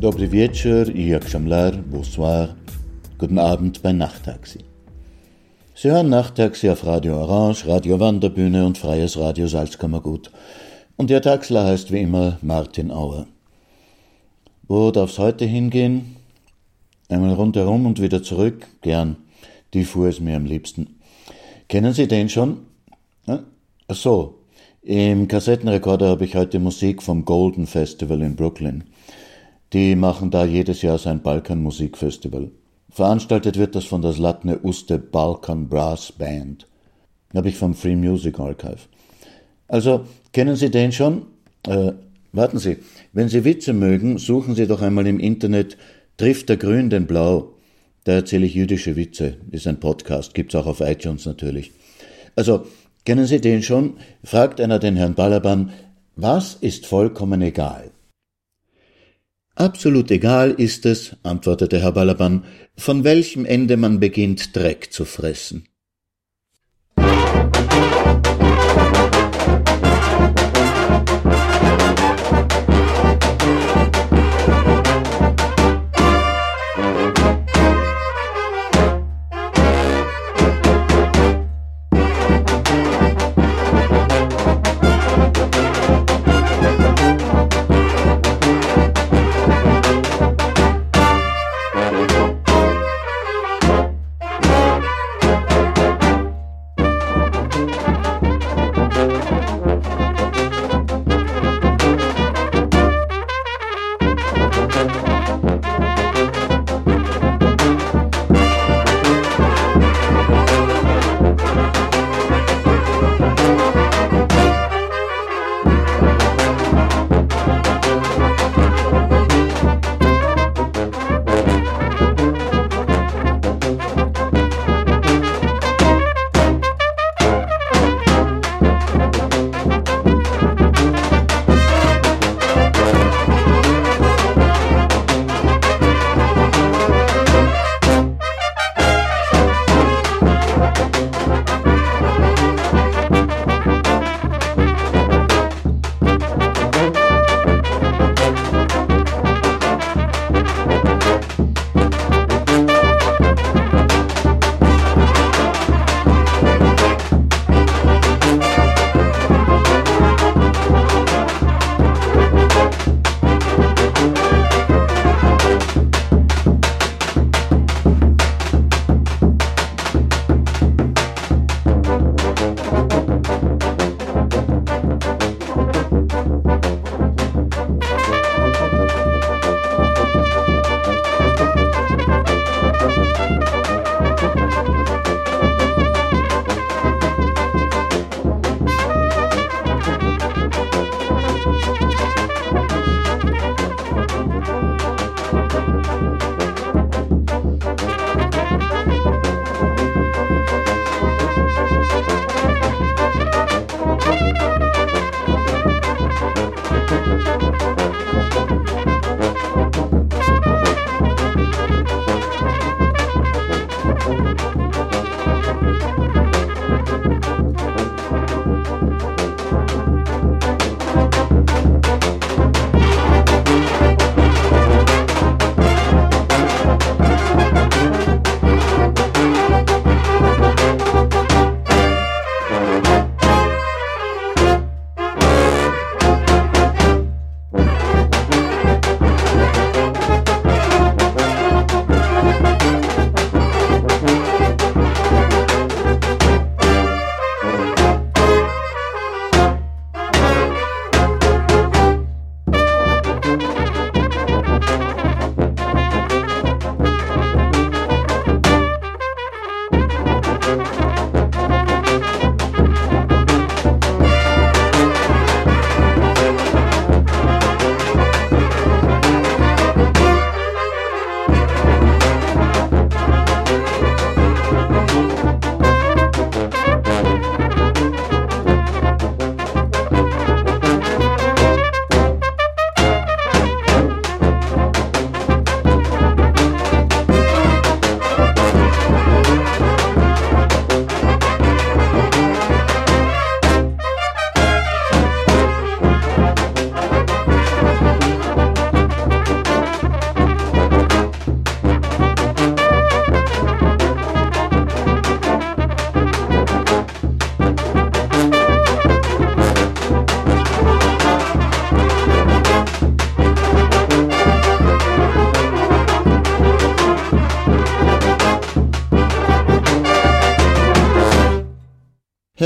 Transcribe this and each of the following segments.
Dobry wieczór i jak bonsoir, guten Abend bei Nachttaxi. Sie hören Nachttaxi auf Radio Orange, Radio Wanderbühne und Freies Radio Salzkammergut. Und Ihr Taxler heißt wie immer Martin Auer. Wo darf's heute hingehen? Einmal rundherum und wieder zurück? Gern. Die fuhr es mir am liebsten. Kennen Sie den schon? Ach so. Im Kassettenrekorder habe ich heute Musik vom Golden Festival in Brooklyn. Die machen da jedes Jahr sein Balkanmusikfestival. Veranstaltet wird das von der Zlatne Uste Balkan Brass Band. Habe ich vom Free Music Archive. Also, kennen Sie den schon? Äh, warten Sie, wenn Sie Witze mögen, suchen Sie doch einmal im Internet Trifft der Grün den Blau. Da erzähle ich jüdische Witze. Ist ein Podcast, gibt's auch auf iTunes natürlich. Also, kennen Sie den schon? Fragt einer den Herrn Balaban, was ist vollkommen egal? Absolut egal ist es, antwortete Herr Balaban, von welchem Ende man beginnt, Dreck zu fressen.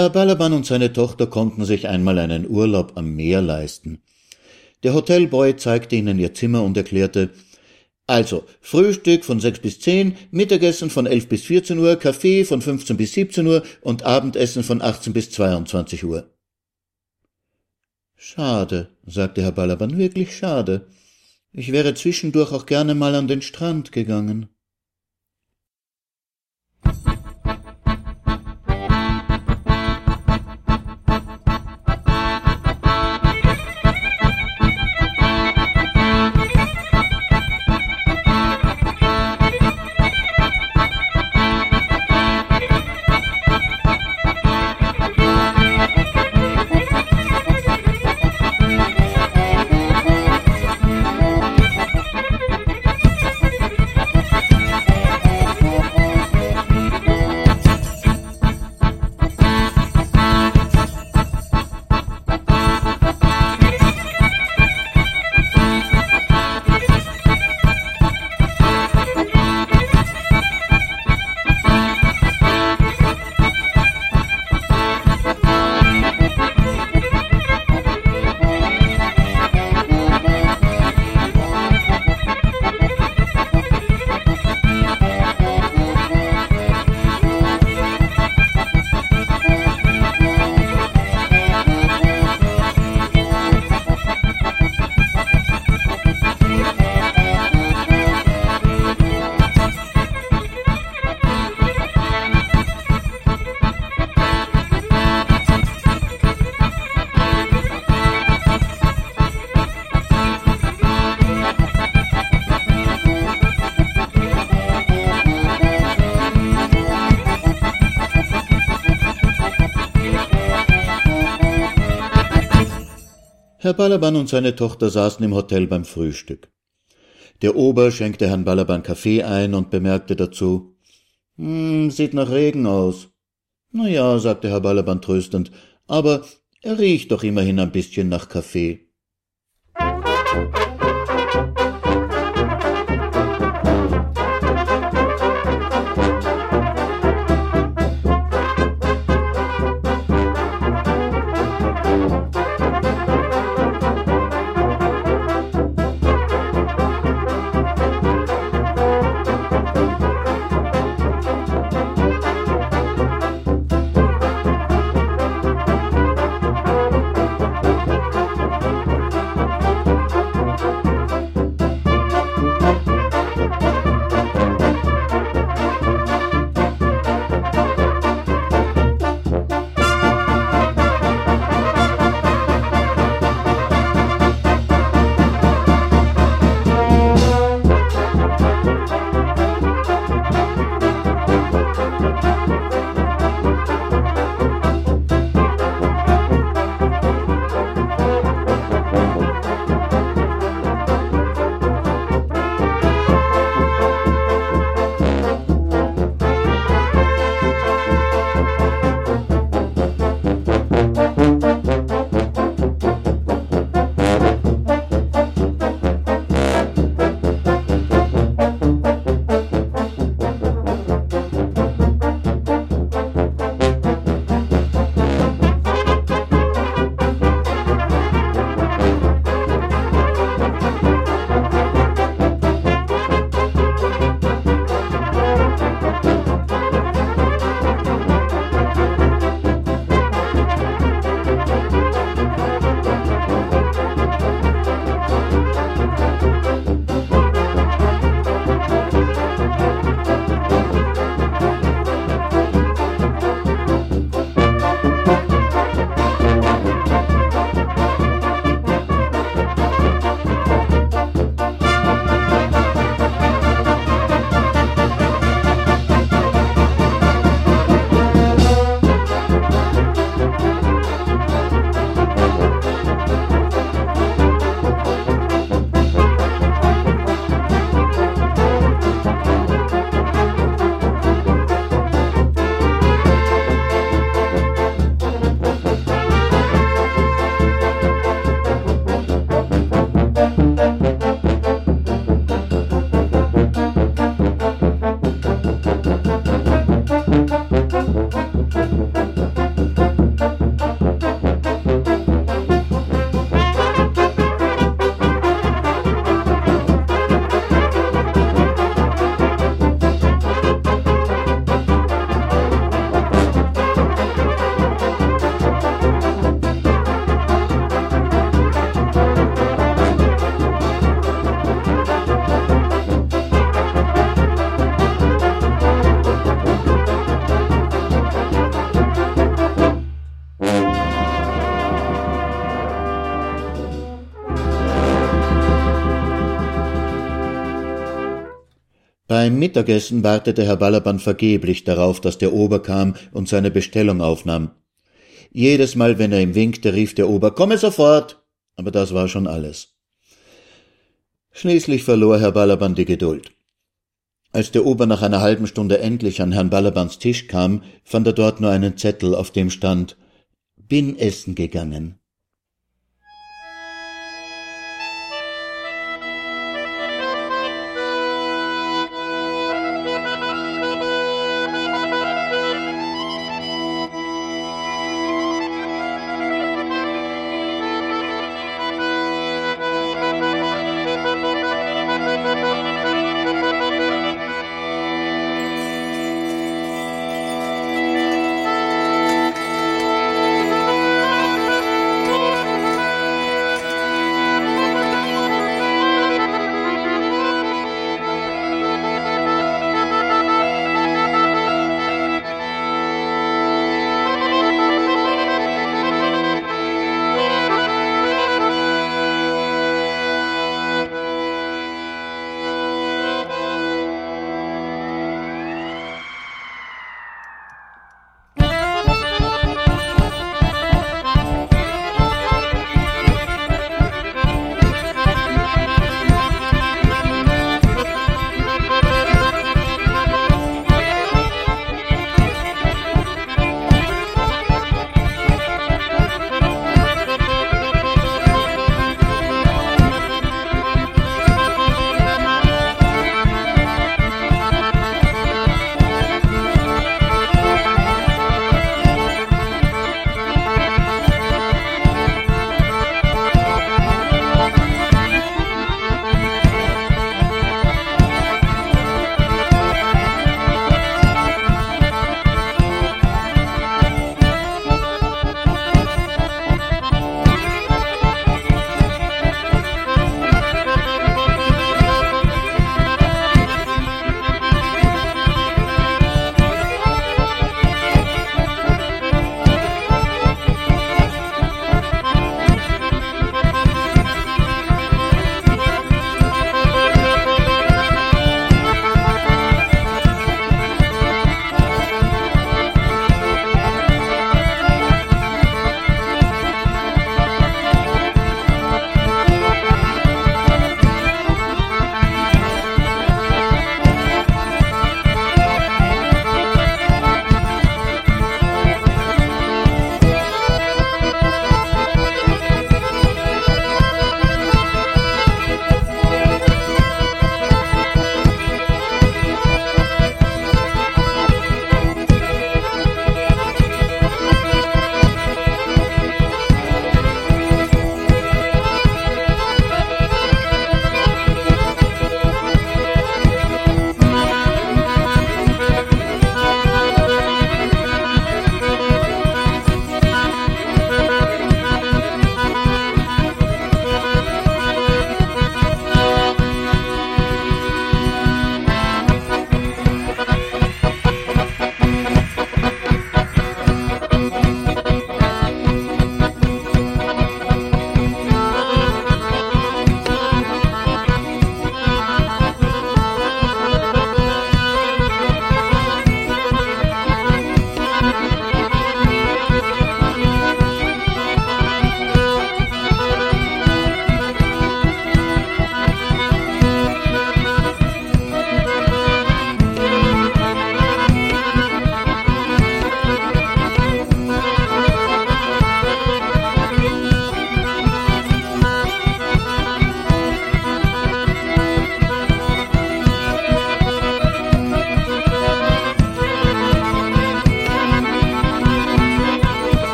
Herr Balaban und seine Tochter konnten sich einmal einen Urlaub am Meer leisten. Der Hotelboy zeigte ihnen ihr Zimmer und erklärte, also, Frühstück von sechs bis zehn, Mittagessen von elf bis vierzehn Uhr, Kaffee von fünfzehn bis siebzehn Uhr und Abendessen von achtzehn bis zweiundzwanzig Uhr. Schade, sagte Herr Balaban, wirklich schade. Ich wäre zwischendurch auch gerne mal an den Strand gegangen. Herr Balaban und seine Tochter saßen im Hotel beim Frühstück. Der Ober schenkte Herrn Balaban Kaffee ein und bemerkte dazu, hm, sieht nach Regen aus. Na ja, sagte Herr Balaban tröstend, aber er riecht doch immerhin ein bisschen nach Kaffee. Beim Mittagessen wartete Herr Balaban vergeblich darauf, dass der Ober kam und seine Bestellung aufnahm. Jedes Mal, wenn er ihm winkte, rief der Ober Komme sofort. Aber das war schon alles. Schließlich verlor Herr Balaban die Geduld. Als der Ober nach einer halben Stunde endlich an Herrn Balabans Tisch kam, fand er dort nur einen Zettel, auf dem stand Bin essen gegangen.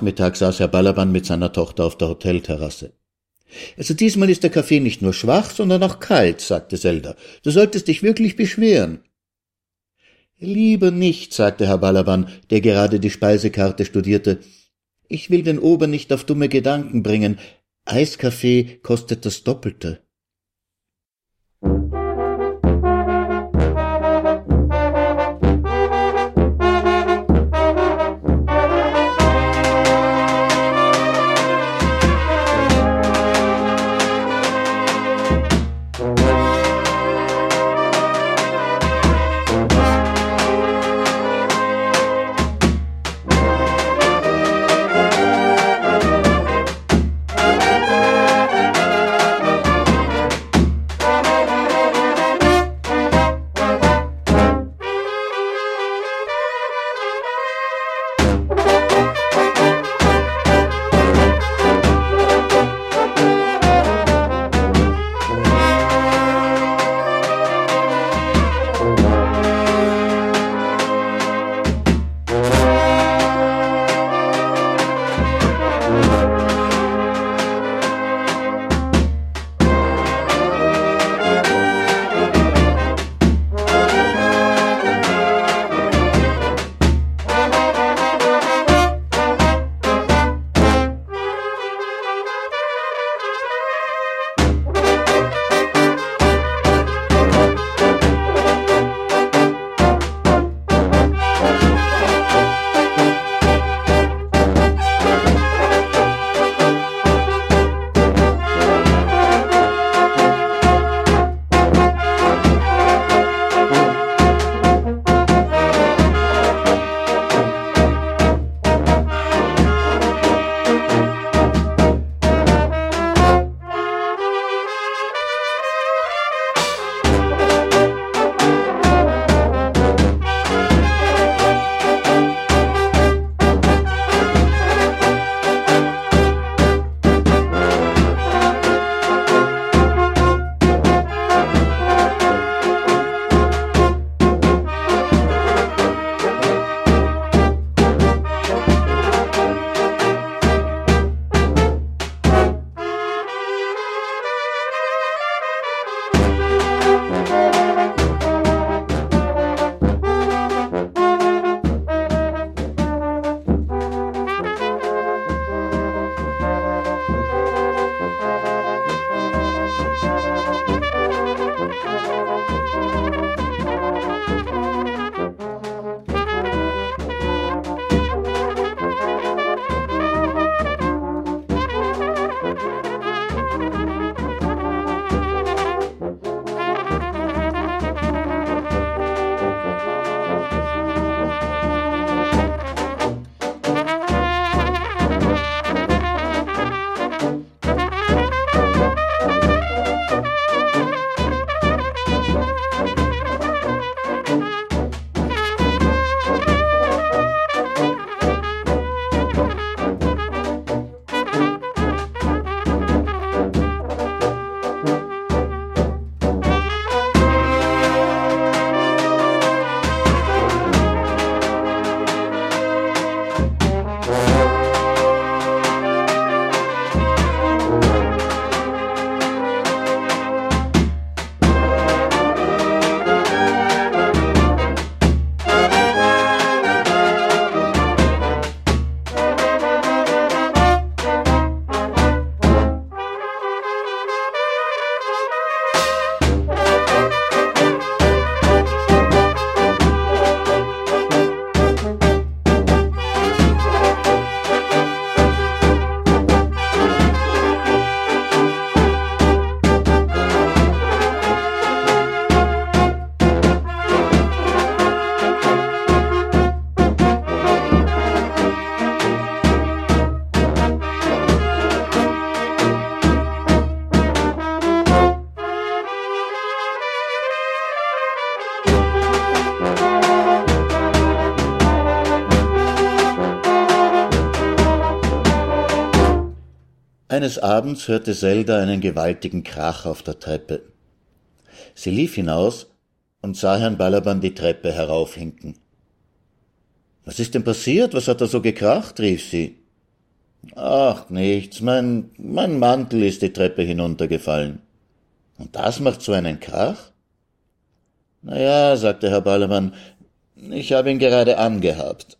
Nachmittag saß Herr Balaban mit seiner Tochter auf der Hotelterrasse. Also diesmal ist der Kaffee nicht nur schwach, sondern auch kalt, sagte Zelda. Du solltest dich wirklich beschweren. Lieber nicht, sagte Herr Balaban, der gerade die Speisekarte studierte. Ich will den Ober nicht auf dumme Gedanken bringen. Eiskaffee kostet das Doppelte. Eines Abends hörte Zelda einen gewaltigen Krach auf der Treppe. Sie lief hinaus und sah Herrn Balaban die Treppe heraufhinken. Was ist denn passiert? Was hat da so gekracht? rief sie. Ach, nichts. Mein, mein Mantel ist die Treppe hinuntergefallen. Und das macht so einen Krach? Na ja, sagte Herr Ballermann, ich habe ihn gerade angehabt.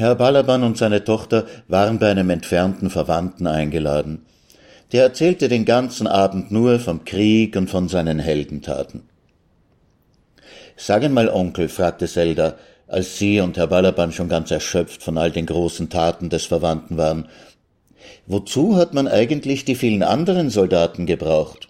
Herr Balaban und seine Tochter waren bei einem entfernten Verwandten eingeladen. Der erzählte den ganzen Abend nur vom Krieg und von seinen Heldentaten. Sagen mal, Onkel, fragte Zelda, als sie und Herr Balaban schon ganz erschöpft von all den großen Taten des Verwandten waren, wozu hat man eigentlich die vielen anderen Soldaten gebraucht?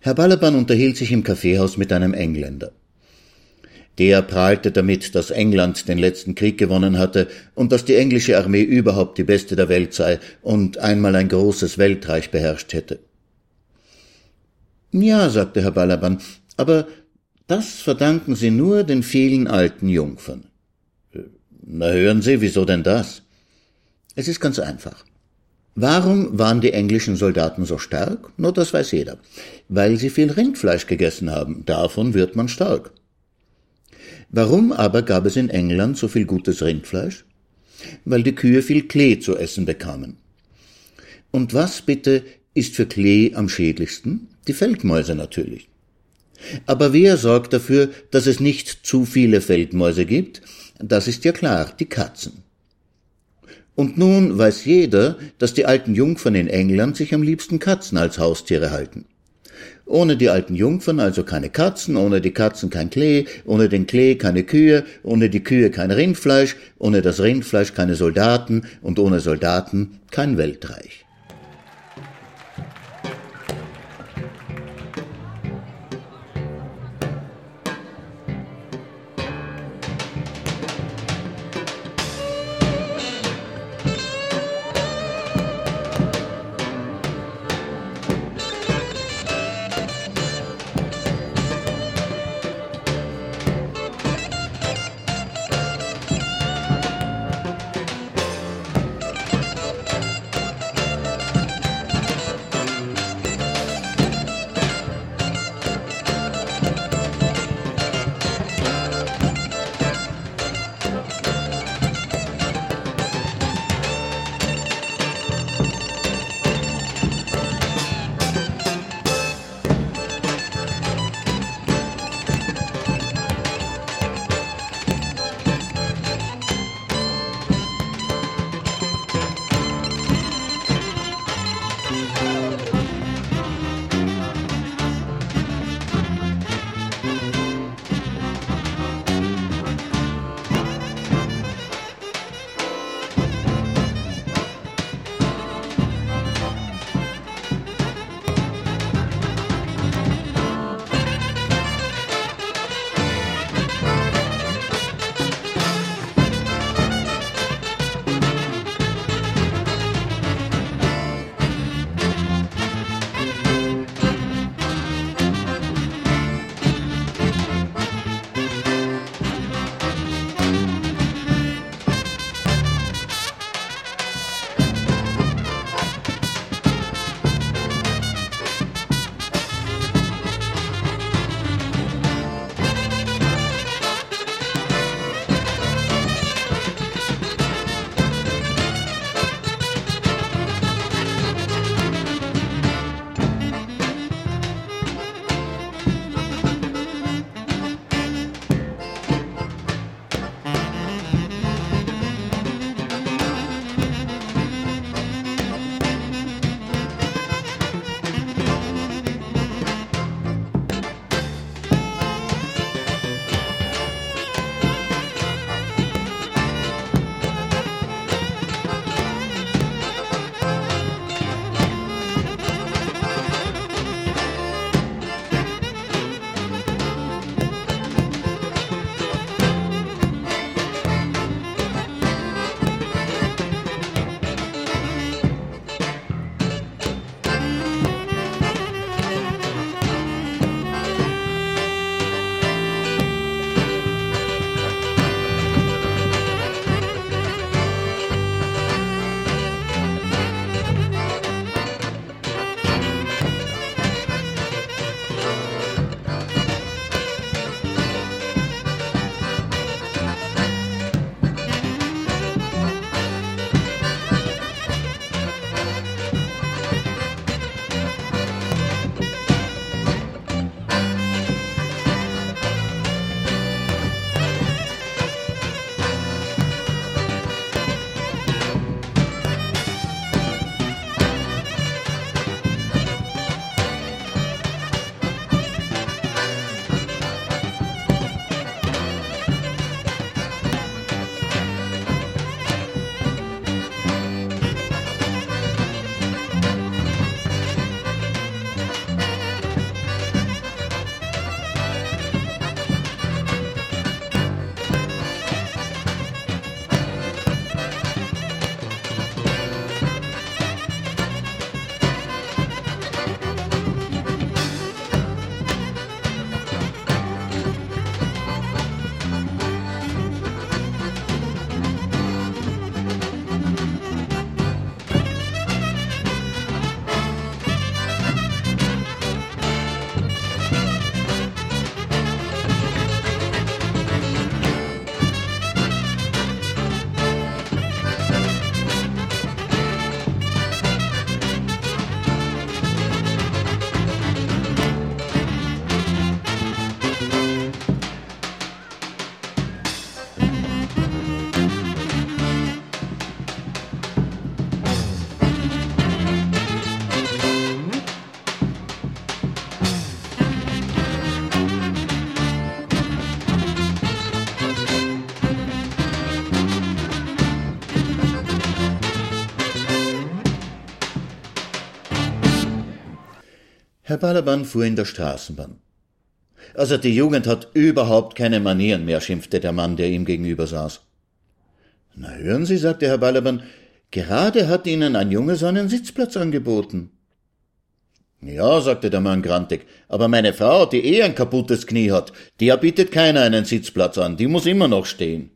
Herr Balaban unterhielt sich im Kaffeehaus mit einem Engländer. Der prahlte damit, dass England den letzten Krieg gewonnen hatte und dass die englische Armee überhaupt die beste der Welt sei und einmal ein großes Weltreich beherrscht hätte. Ja, sagte Herr Balaban, aber das verdanken Sie nur den vielen alten Jungfern. Na hören Sie, wieso denn das? Es ist ganz einfach. Warum waren die englischen Soldaten so stark? Nur das weiß jeder. Weil sie viel Rindfleisch gegessen haben. Davon wird man stark. Warum aber gab es in England so viel gutes Rindfleisch? Weil die Kühe viel Klee zu essen bekamen. Und was bitte ist für Klee am schädlichsten? Die Feldmäuse natürlich. Aber wer sorgt dafür, dass es nicht zu viele Feldmäuse gibt? Das ist ja klar, die Katzen. Und nun weiß jeder, dass die alten Jungfern in England sich am liebsten Katzen als Haustiere halten. Ohne die alten Jungfern also keine Katzen, ohne die Katzen kein Klee, ohne den Klee keine Kühe, ohne die Kühe kein Rindfleisch, ohne das Rindfleisch keine Soldaten und ohne Soldaten kein Weltreich. Herr Balaban fuhr in der Straßenbahn. Also die Jugend hat überhaupt keine Manieren mehr, schimpfte der Mann, der ihm gegenüber saß. Na hören Sie, sagte Herr Balaban, gerade hat Ihnen ein Junge seinen Sitzplatz angeboten. Ja, sagte der Mann grantig, aber meine Frau, die eh ein kaputtes Knie hat, der bietet keiner einen Sitzplatz an, die muss immer noch stehen.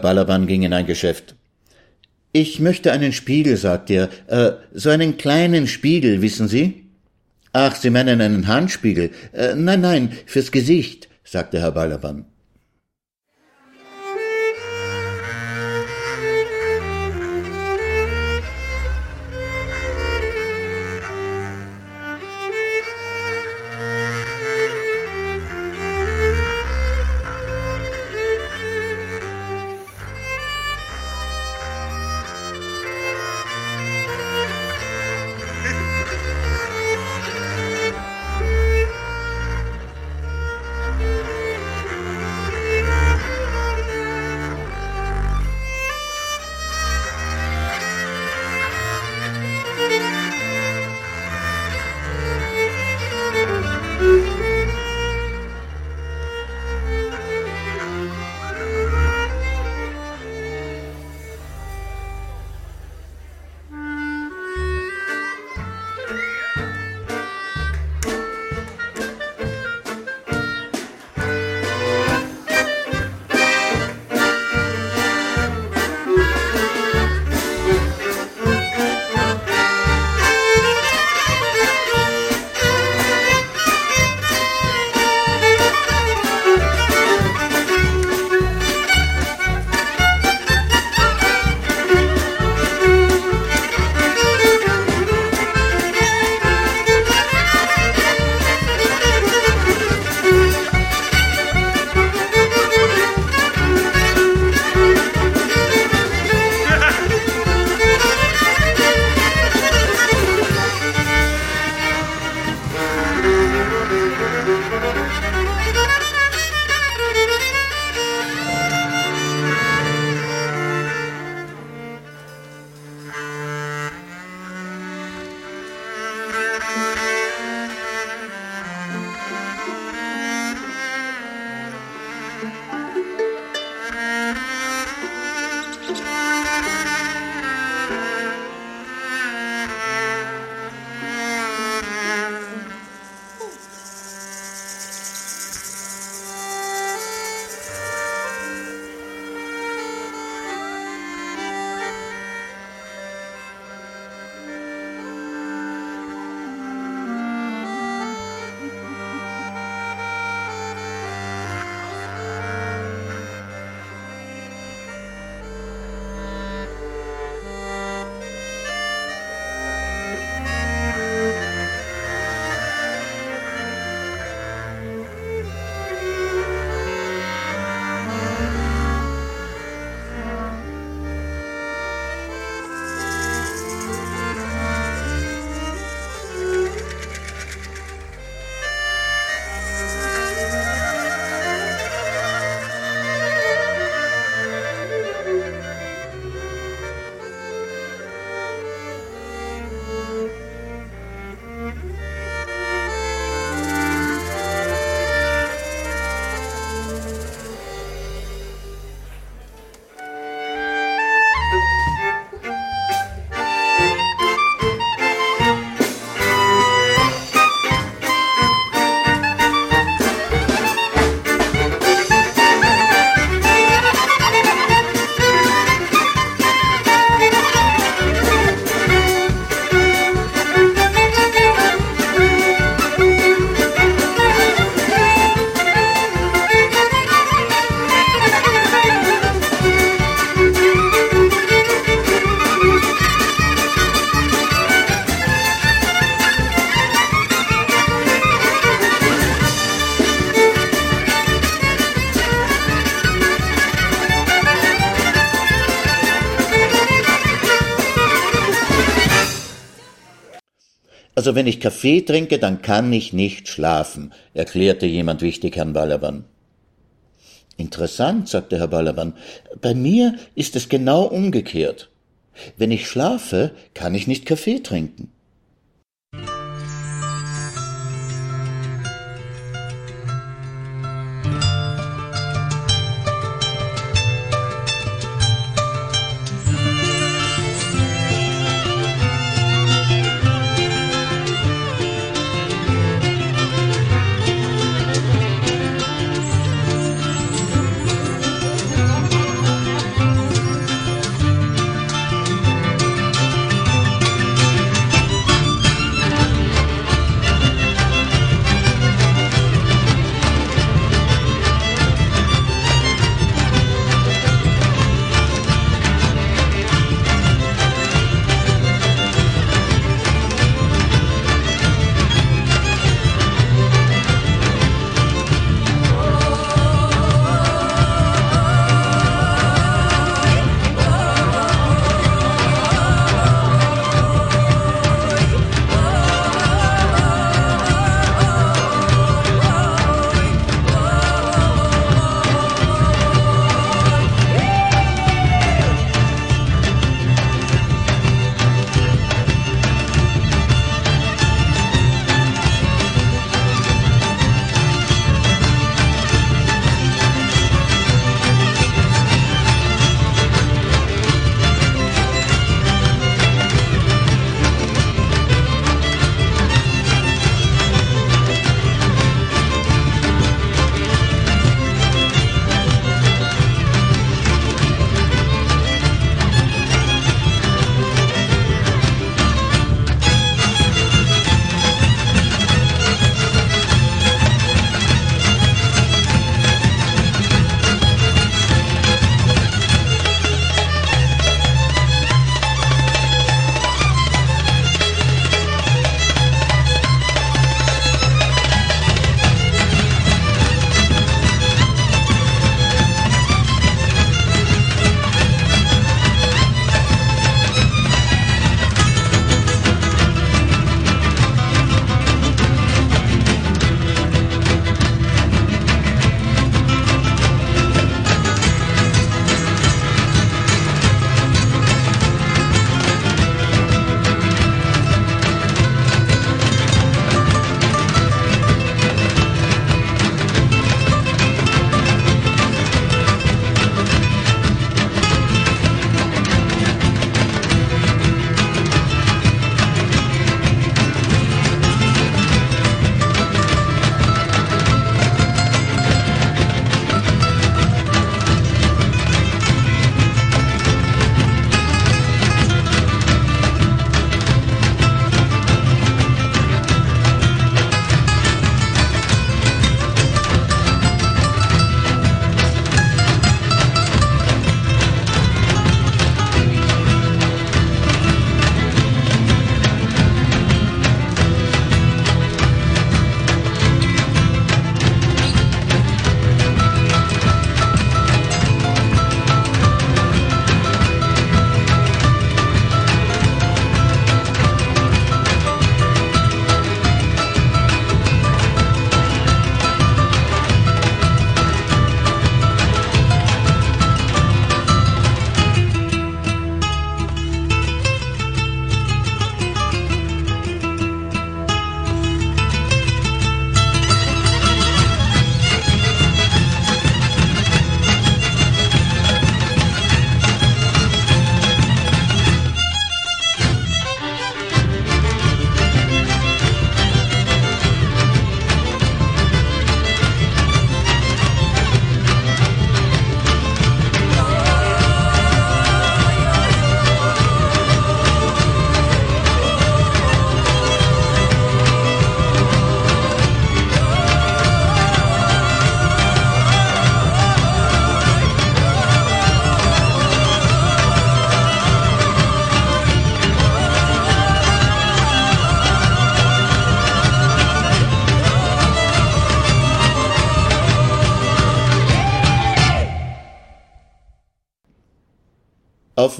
Balaban ging in ein Geschäft. Ich möchte einen Spiegel, sagte er, äh, so einen kleinen Spiegel, wissen Sie? Ach, Sie meinen einen Handspiegel? Äh, nein, nein, fürs Gesicht, sagte Herr Balaban. Also wenn ich Kaffee trinke, dann kann ich nicht schlafen, erklärte jemand wichtig Herrn Balaban. Interessant, sagte Herr Balaban. Bei mir ist es genau umgekehrt. Wenn ich schlafe, kann ich nicht Kaffee trinken.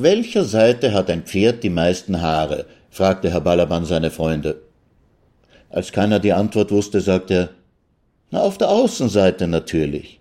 Welcher Seite hat ein Pferd die meisten Haare? fragte Herr Ballermann seine Freunde. Als keiner die Antwort wusste, sagte er, na, auf der Außenseite natürlich.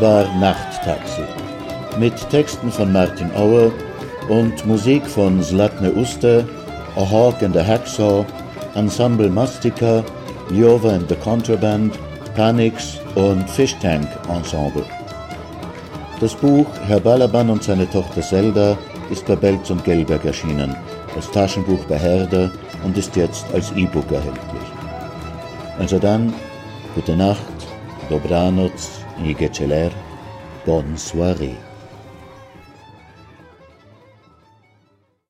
War Nachttaxi. Mit Texten von Martin Auer und Musik von Zlatne Uste, A Hawk and a Hacksaw, Ensemble Mastika, Jova and the Contraband, Panix und Fish Tank Ensemble. Das Buch Herr Balaban und seine Tochter Zelda ist bei Belz und Gelberg erschienen, als Taschenbuch bei Herder und ist jetzt als E-Book erhältlich. Also dann, gute Nacht, dobranoc, et Gecheler, bonne soirée.